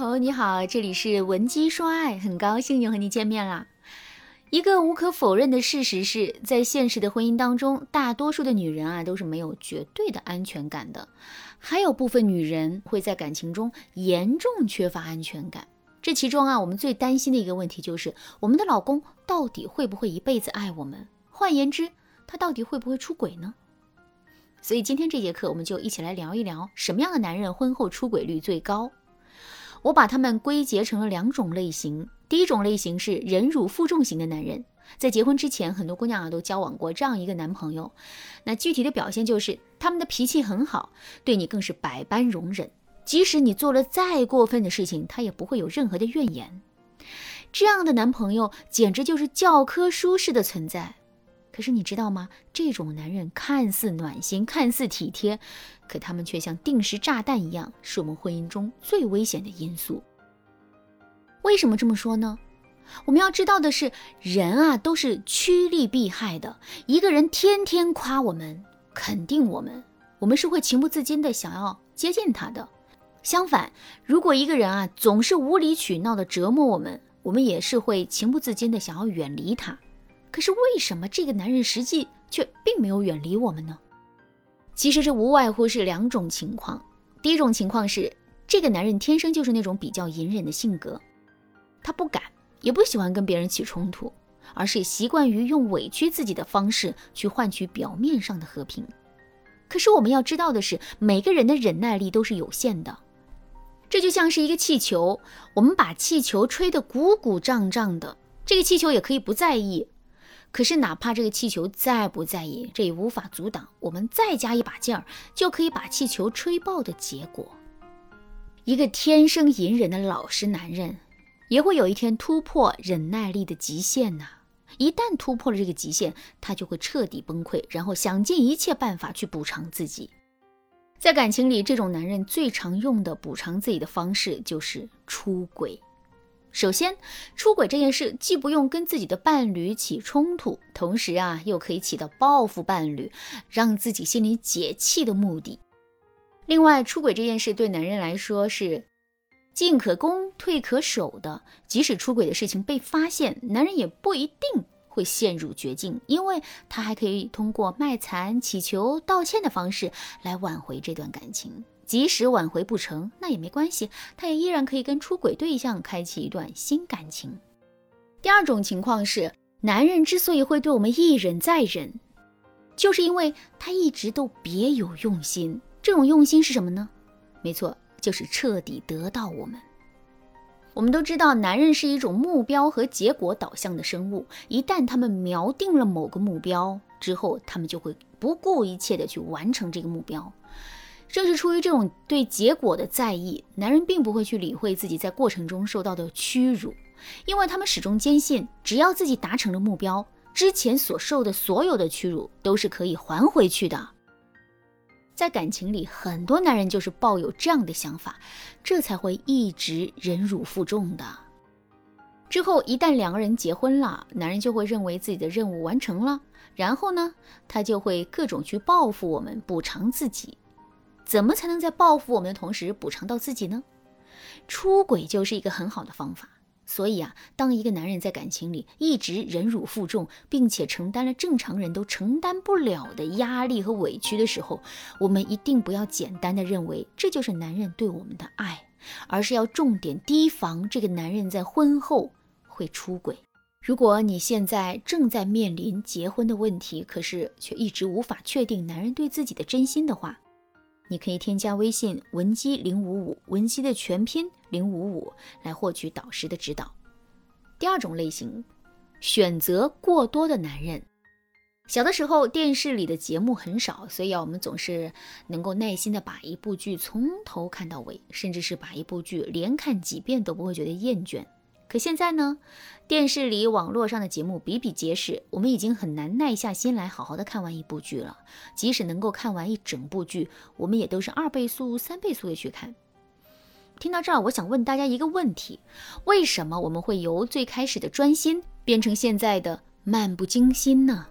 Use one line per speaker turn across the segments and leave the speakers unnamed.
朋友你好，这里是文姬说爱，很高兴又和你见面啦。一个无可否认的事实是，在现实的婚姻当中，大多数的女人啊都是没有绝对的安全感的，还有部分女人会在感情中严重缺乏安全感。这其中啊，我们最担心的一个问题就是，我们的老公到底会不会一辈子爱我们？换言之，他到底会不会出轨呢？所以今天这节课，我们就一起来聊一聊，什么样的男人婚后出轨率最高？我把他们归结成了两种类型。第一种类型是忍辱负重型的男人，在结婚之前，很多姑娘啊都交往过这样一个男朋友。那具体的表现就是，他们的脾气很好，对你更是百般容忍，即使你做了再过分的事情，他也不会有任何的怨言。这样的男朋友简直就是教科书式的存在。可是你知道吗？这种男人看似暖心，看似体贴，可他们却像定时炸弹一样，是我们婚姻中最危险的因素。为什么这么说呢？我们要知道的是，人啊都是趋利避害的。一个人天天夸我们、肯定我们，我们是会情不自禁的想要接近他的。相反，如果一个人啊总是无理取闹的折磨我们，我们也是会情不自禁的想要远离他。可是为什么这个男人实际却并没有远离我们呢？其实这无外乎是两种情况。第一种情况是，这个男人天生就是那种比较隐忍的性格，他不敢也不喜欢跟别人起冲突，而是习惯于用委屈自己的方式去换取表面上的和平。可是我们要知道的是，每个人的忍耐力都是有限的。这就像是一个气球，我们把气球吹得鼓鼓胀胀的，这个气球也可以不在意。可是，哪怕这个气球再不在意，这也无法阻挡我们再加一把劲儿，就可以把气球吹爆的结果。一个天生隐忍的老实男人，也会有一天突破忍耐力的极限呐。一旦突破了这个极限，他就会彻底崩溃，然后想尽一切办法去补偿自己。在感情里，这种男人最常用的补偿自己的方式就是出轨。首先，出轨这件事既不用跟自己的伴侣起冲突，同时啊，又可以起到报复伴侣、让自己心里解气的目的。另外，出轨这件事对男人来说是进可攻、退可守的。即使出轨的事情被发现，男人也不一定会陷入绝境，因为他还可以通过卖惨、乞求、道歉的方式来挽回这段感情。即使挽回不成，那也没关系，他也依然可以跟出轨对象开启一段新感情。第二种情况是，男人之所以会对我们一忍再忍，就是因为他一直都别有用心。这种用心是什么呢？没错，就是彻底得到我们。我们都知道，男人是一种目标和结果导向的生物，一旦他们瞄定了某个目标之后，他们就会不顾一切的去完成这个目标。正是出于这种对结果的在意，男人并不会去理会自己在过程中受到的屈辱，因为他们始终坚信，只要自己达成了目标，之前所受的所有的屈辱都是可以还回去的。在感情里，很多男人就是抱有这样的想法，这才会一直忍辱负重的。之后，一旦两个人结婚了，男人就会认为自己的任务完成了，然后呢，他就会各种去报复我们，补偿自己。怎么才能在报复我们的同时补偿到自己呢？出轨就是一个很好的方法。所以啊，当一个男人在感情里一直忍辱负重，并且承担了正常人都承担不了的压力和委屈的时候，我们一定不要简单的认为这就是男人对我们的爱，而是要重点提防这个男人在婚后会出轨。如果你现在正在面临结婚的问题，可是却一直无法确定男人对自己的真心的话，你可以添加微信文姬零五五，文姬的全拼零五五，来获取导师的指导。第二种类型，选择过多的男人。小的时候，电视里的节目很少，所以啊，我们总是能够耐心的把一部剧从头看到尾，甚至是把一部剧连看几遍都不会觉得厌倦。可现在呢，电视里、网络上的节目比比皆是，我们已经很难耐下心来好好的看完一部剧了。即使能够看完一整部剧，我们也都是二倍速、三倍速的去看。听到这儿，我想问大家一个问题：为什么我们会由最开始的专心变成现在的漫不经心呢？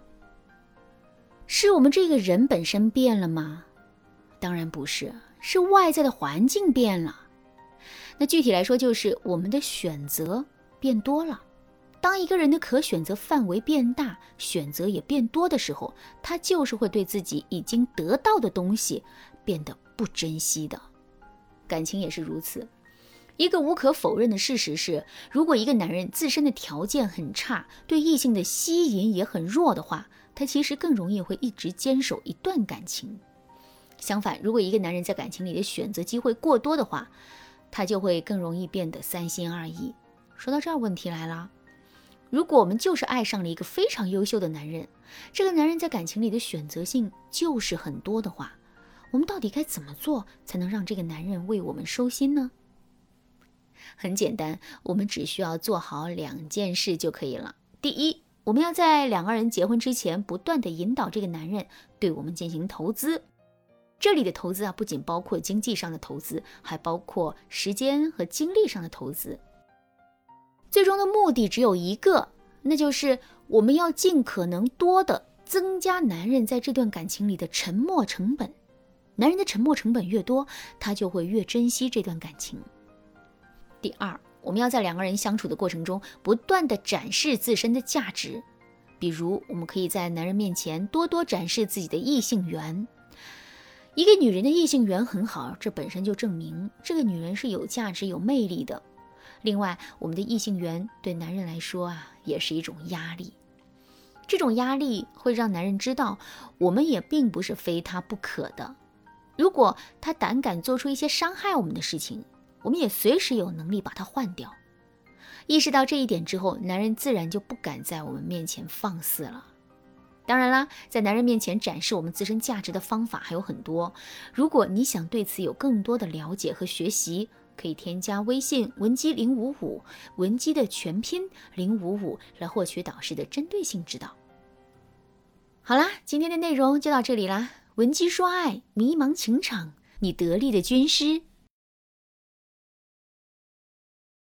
是我们这个人本身变了吗？当然不是，是外在的环境变了。那具体来说，就是我们的选择变多了。当一个人的可选择范围变大，选择也变多的时候，他就是会对自己已经得到的东西变得不珍惜的。感情也是如此。一个无可否认的事实是，如果一个男人自身的条件很差，对异性的吸引也很弱的话，他其实更容易会一直坚守一段感情。相反，如果一个男人在感情里的选择机会过多的话，他就会更容易变得三心二意。说到这儿，问题来了。如果我们就是爱上了一个非常优秀的男人，这个男人在感情里的选择性就是很多的话，我们到底该怎么做才能让这个男人为我们收心呢？很简单，我们只需要做好两件事就可以了。第一，我们要在两个人结婚之前，不断的引导这个男人对我们进行投资。这里的投资啊，不仅包括经济上的投资，还包括时间和精力上的投资。最终的目的只有一个，那就是我们要尽可能多的增加男人在这段感情里的沉默成本。男人的沉默成本越多，他就会越珍惜这段感情。第二，我们要在两个人相处的过程中，不断的展示自身的价值。比如，我们可以在男人面前多多展示自己的异性缘。一个女人的异性缘很好，这本身就证明这个女人是有价值、有魅力的。另外，我们的异性缘对男人来说啊，也是一种压力。这种压力会让男人知道，我们也并不是非他不可的。如果他胆敢做出一些伤害我们的事情，我们也随时有能力把他换掉。意识到这一点之后，男人自然就不敢在我们面前放肆了。当然啦，在男人面前展示我们自身价值的方法还有很多。如果你想对此有更多的了解和学习，可以添加微信文姬零五五，文姬的全拼零五五，来获取导师的针对性指导。好啦，今天的内容就到这里啦。文姬说爱，迷茫情场，你得力的军师。